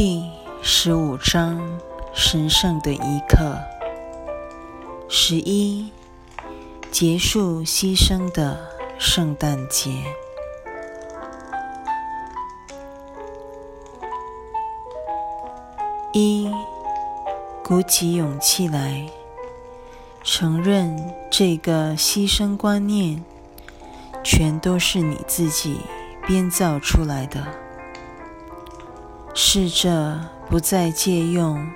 第十五章神圣的一刻。十一，结束牺牲的圣诞节。一，鼓起勇气来，承认这个牺牲观念全都是你自己编造出来的。试着不再借用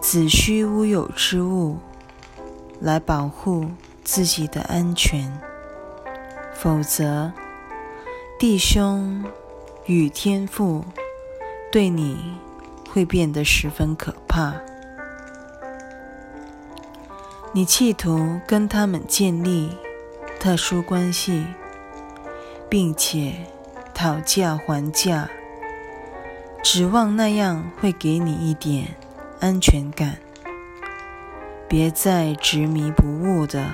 子虚乌有之物来保护自己的安全，否则弟兄与天父对你会变得十分可怕。你企图跟他们建立特殊关系，并且讨价还价。指望那样会给你一点安全感。别再执迷不悟的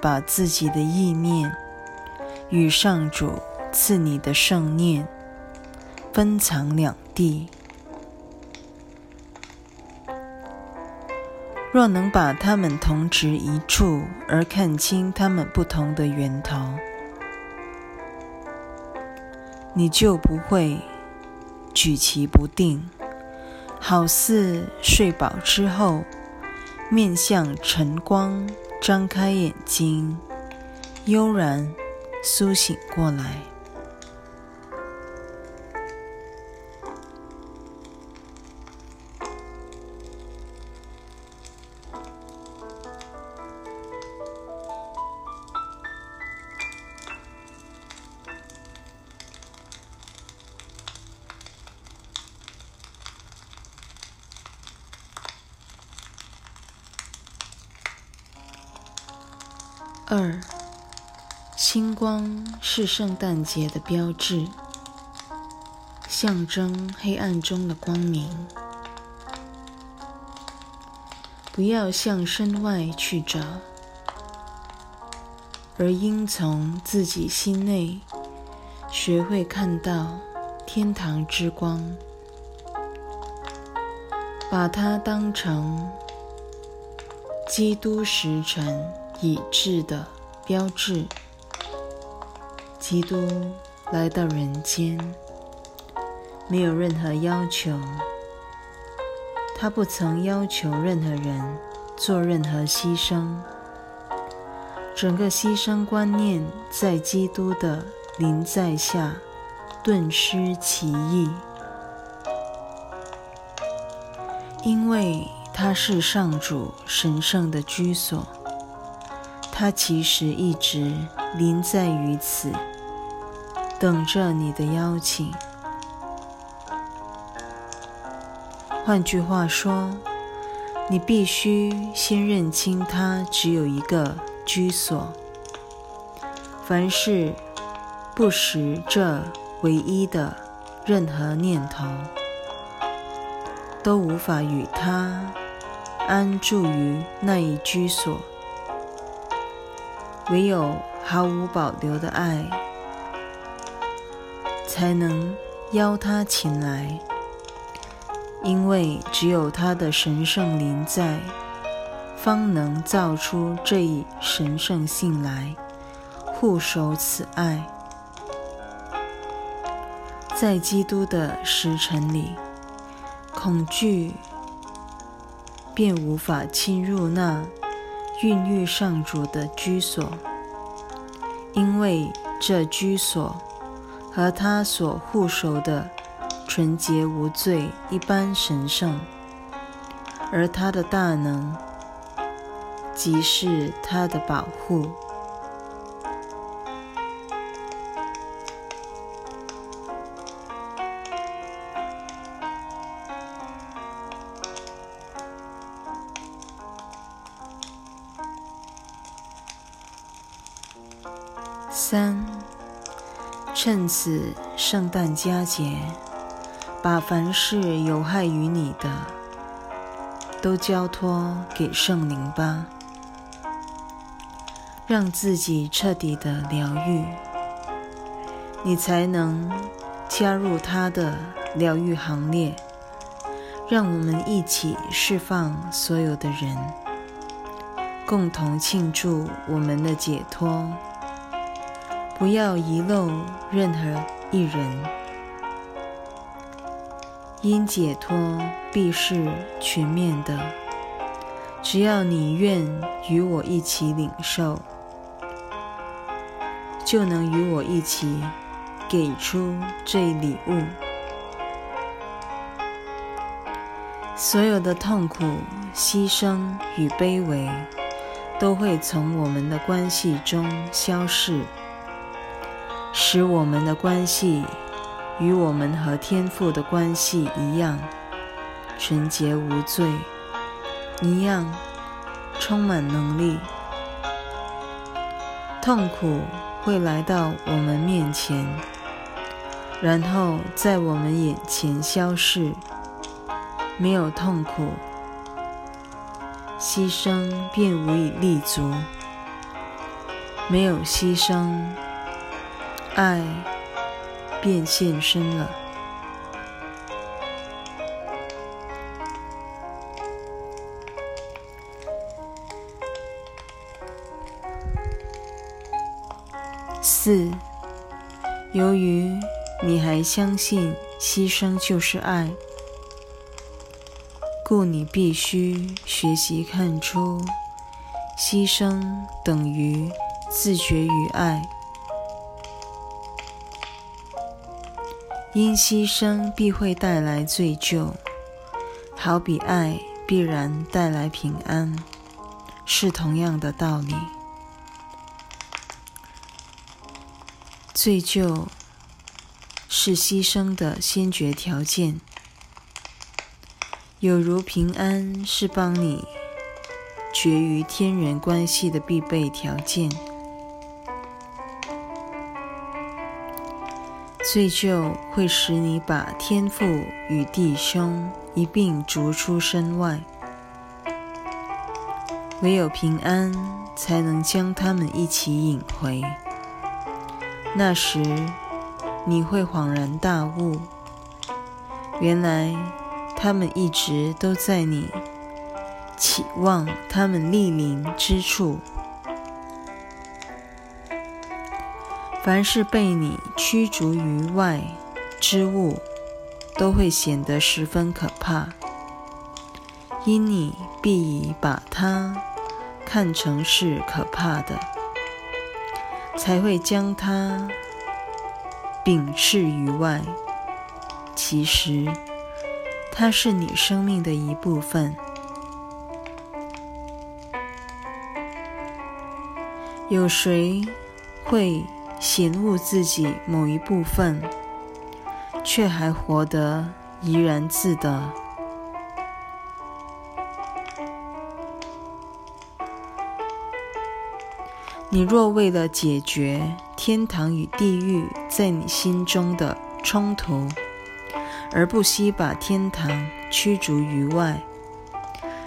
把自己的意念与上主赐你的圣念分藏两地。若能把它们同值一处，而看清它们不同的源头，你就不会。举棋不定，好似睡饱之后，面向晨光，张开眼睛，悠然苏醒过来。二，星光是圣诞节的标志，象征黑暗中的光明。不要向身外去找，而应从自己心内学会看到天堂之光，把它当成基督时辰。已至的标志。基督来到人间，没有任何要求，他不曾要求任何人做任何牺牲。整个牺牲观念在基督的临在下顿失其意，因为他是上主神圣的居所。他其实一直临在于此，等着你的邀请。换句话说，你必须先认清他只有一个居所。凡是不识这唯一的任何念头，都无法与他安住于那一居所。唯有毫无保留的爱，才能邀他前来。因为只有他的神圣灵在，方能造出这一神圣性来，护守此爱。在基督的时辰里，恐惧便无法侵入那。孕育上主的居所，因为这居所和他所护守的纯洁无罪一般神圣，而他的大能即是他的保护。趁此圣诞佳节，把凡是有害于你的，都交托给圣灵吧，让自己彻底的疗愈，你才能加入他的疗愈行列。让我们一起释放所有的人，共同庆祝我们的解脱。不要遗漏任何一人，因解脱必是全面的。只要你愿与我一起领受，就能与我一起给出这礼物。所有的痛苦、牺牲与卑微，都会从我们的关系中消逝。使我们的关系与我们和天父的关系一样纯洁无罪，一样充满能力。痛苦会来到我们面前，然后在我们眼前消逝。没有痛苦，牺牲便无以立足；没有牺牲。爱便现身了。四，由于你还相信牺牲就是爱，故你必须学习看出，牺牲等于自觉于爱。因牺牲必会带来罪疚，好比爱必然带来平安，是同样的道理。罪疚是牺牲的先决条件，有如平安是帮你绝于天人关系的必备条件。罪疚会使你把天父与弟兄一并逐出身外，唯有平安才能将他们一起引回。那时你会恍然大悟，原来他们一直都在你期望他们莅临之处。凡是被你驱逐于外之物，都会显得十分可怕，因你必已把它看成是可怕的，才会将它摒斥于外。其实，它是你生命的一部分。有谁会？嫌恶自己某一部分，却还活得怡然自得。你若为了解决天堂与地狱在你心中的冲突，而不惜把天堂驱逐于外，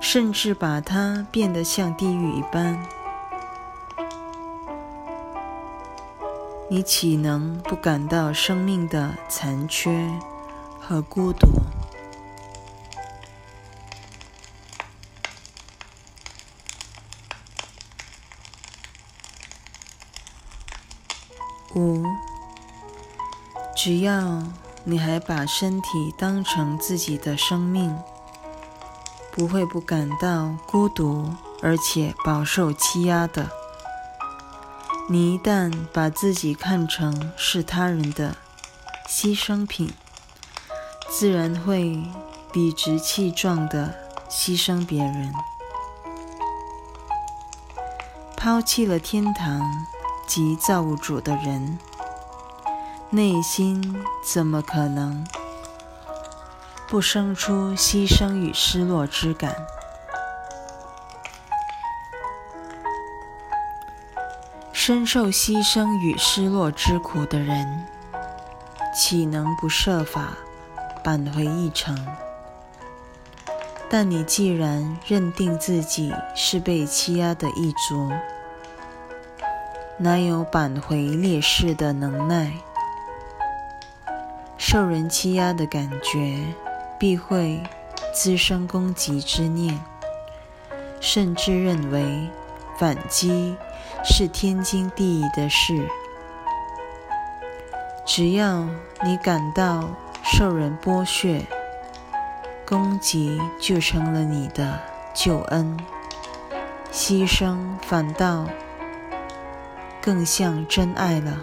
甚至把它变得像地狱一般。你岂能不感到生命的残缺和孤独？五，只要你还把身体当成自己的生命，不会不感到孤独，而且饱受欺压的。你一旦把自己看成是他人的牺牲品，自然会理直气壮地牺牲别人，抛弃了天堂及造物主的人，内心怎么可能不生出牺牲与失落之感？深受牺牲与失落之苦的人，岂能不设法扳回一城？但你既然认定自己是被欺压的一族，哪有扳回劣势的能耐？受人欺压的感觉，必会滋生攻击之念，甚至认为反击是天经地义的事。只要你感到受人剥削，攻击就成了你的救恩，牺牲反倒更像真爱了。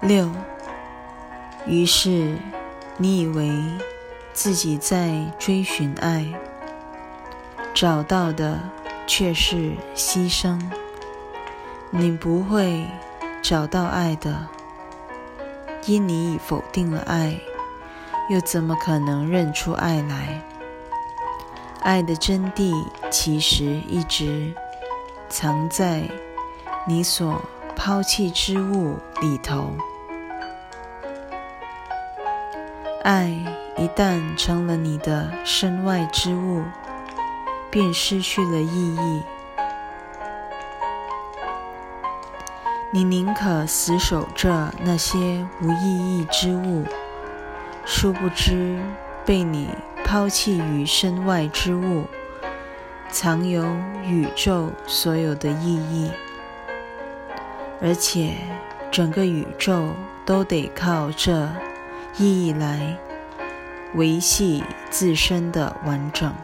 六，于是你以为自己在追寻爱，找到的却是牺牲。你不会找到爱的，因你已否定了爱，又怎么可能认出爱来？爱的真谛其实一直藏在你所抛弃之物里头。爱一旦成了你的身外之物，便失去了意义。你宁可死守着那些无意义之物，殊不知被你抛弃于身外之物，藏有宇宙所有的意义，而且整个宇宙都得靠这。意义来维系自身的完整，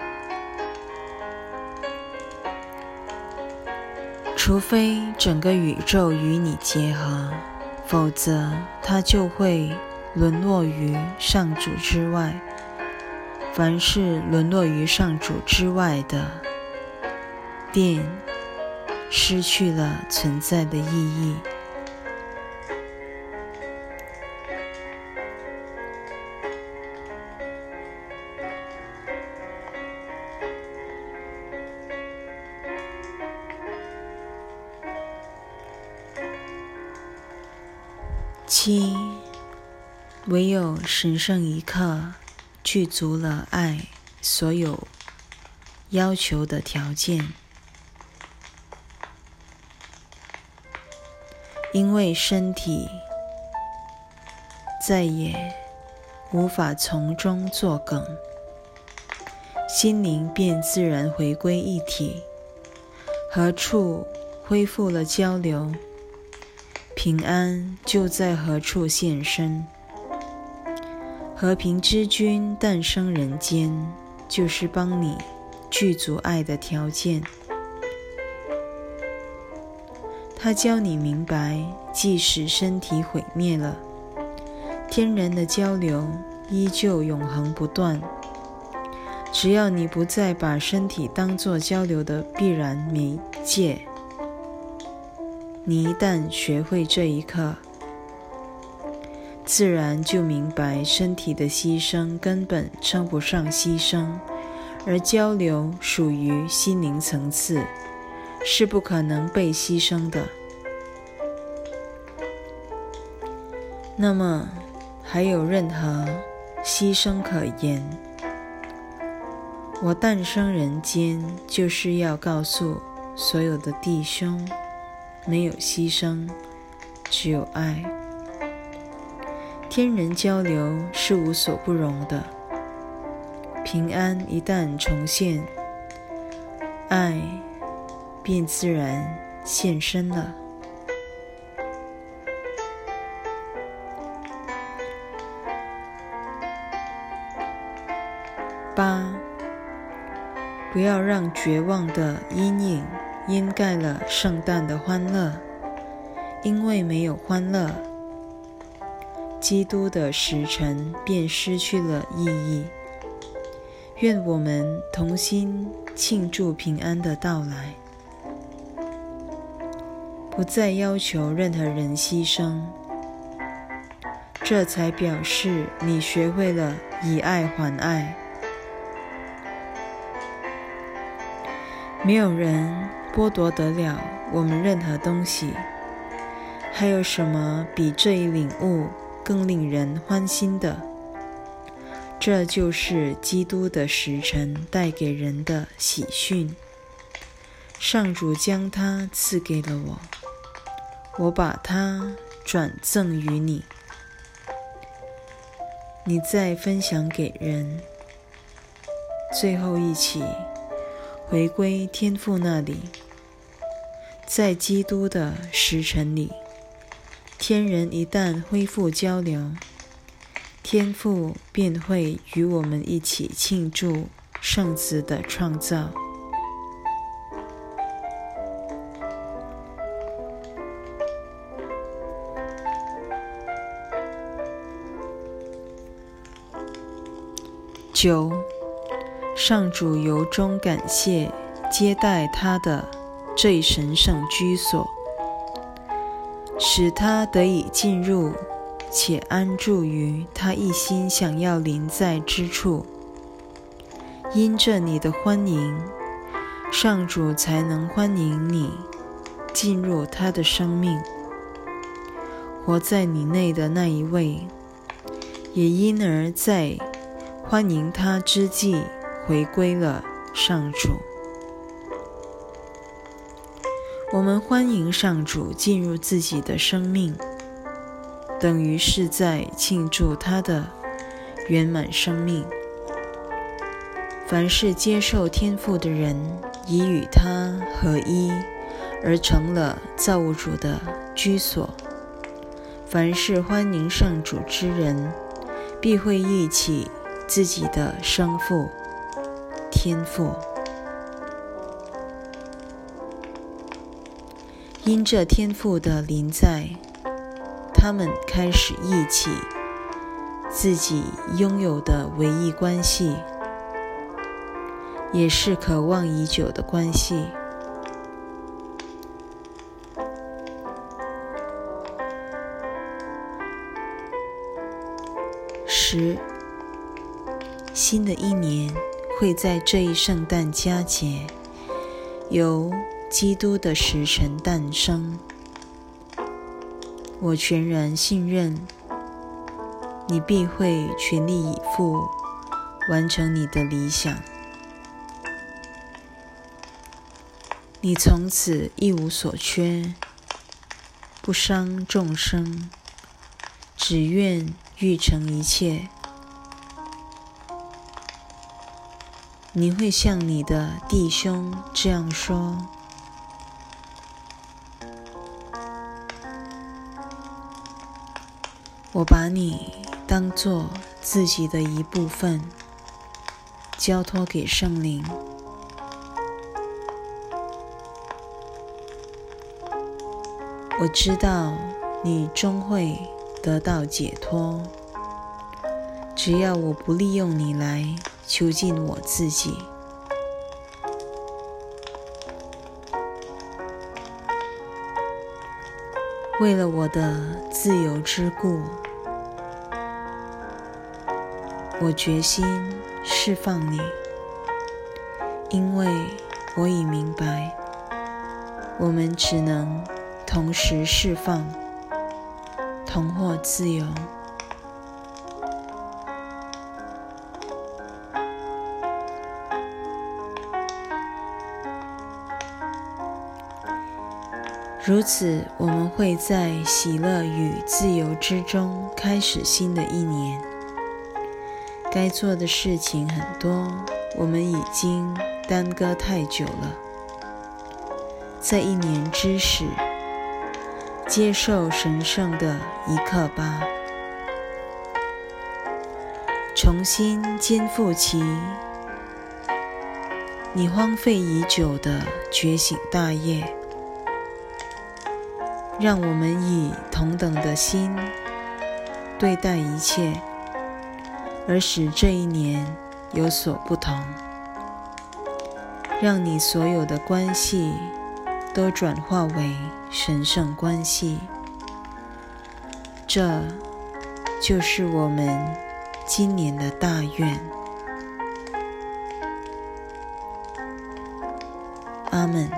除非整个宇宙与你结合，否则它就会沦落于上主之外。凡是沦落于上主之外的，便失去了存在的意义。神圣一刻具足了爱所有要求的条件，因为身体再也无法从中作梗，心灵便自然回归一体，何处恢复了交流？平安就在何处现身？和平之君诞生人间，就是帮你具足爱的条件。他教你明白，即使身体毁灭了，天然的交流依旧永恒不断。只要你不再把身体当作交流的必然媒介。你一旦学会这一刻，自然就明白身体的牺牲根本称不上牺牲，而交流属于心灵层次，是不可能被牺牲的。那么，还有任何牺牲可言？我诞生人间，就是要告诉所有的弟兄。没有牺牲，只有爱。天人交流是无所不容的。平安一旦重现，爱便自然现身了。八，不要让绝望的阴影。掩盖了圣诞的欢乐，因为没有欢乐，基督的时辰便失去了意义。愿我们同心庆祝平安的到来，不再要求任何人牺牲，这才表示你学会了以爱还爱。没有人。剥夺得了我们任何东西，还有什么比这一领悟更令人欢心的？这就是基督的时辰带给人的喜讯。上主将它赐给了我，我把它转赠于你，你再分享给人，最后一起回归天父那里。在基督的时辰里，天人一旦恢复交流，天父便会与我们一起庆祝圣子的创造。九，上主由衷感谢接待他的最神圣居所，使他得以进入且安住于他一心想要临在之处。因着你的欢迎，上主才能欢迎你进入他的生命。活在你内的那一位，也因而在。欢迎他之际，回归了上主。我们欢迎上主进入自己的生命，等于是在庆祝他的圆满生命。凡是接受天赋的人，已与他合一，而成了造物主的居所。凡是欢迎上主之人，必会忆起。自己的生父、天赋，因这天赋的临在，他们开始忆起自己拥有的唯一关系，也是渴望已久的关系。十。新的一年会在这一圣诞佳节，由基督的时辰诞生。我全然信任，你必会全力以赴完成你的理想。你从此一无所缺，不伤众生，只愿欲成一切。你会像你的弟兄这样说：“我把你当做自己的一部分，交托给圣灵。我知道你终会得到解脱，只要我不利用你来。”囚禁我自己，为了我的自由之故，我决心释放你，因为我已明白，我们只能同时释放，同获自由。如此，我们会在喜乐与自由之中开始新的一年。该做的事情很多，我们已经耽搁太久了。在一年之始，接受神圣的一刻吧，重新肩负起你荒废已久的觉醒大业。让我们以同等的心对待一切，而使这一年有所不同。让你所有的关系都转化为神圣关系，这就是我们今年的大愿。阿门。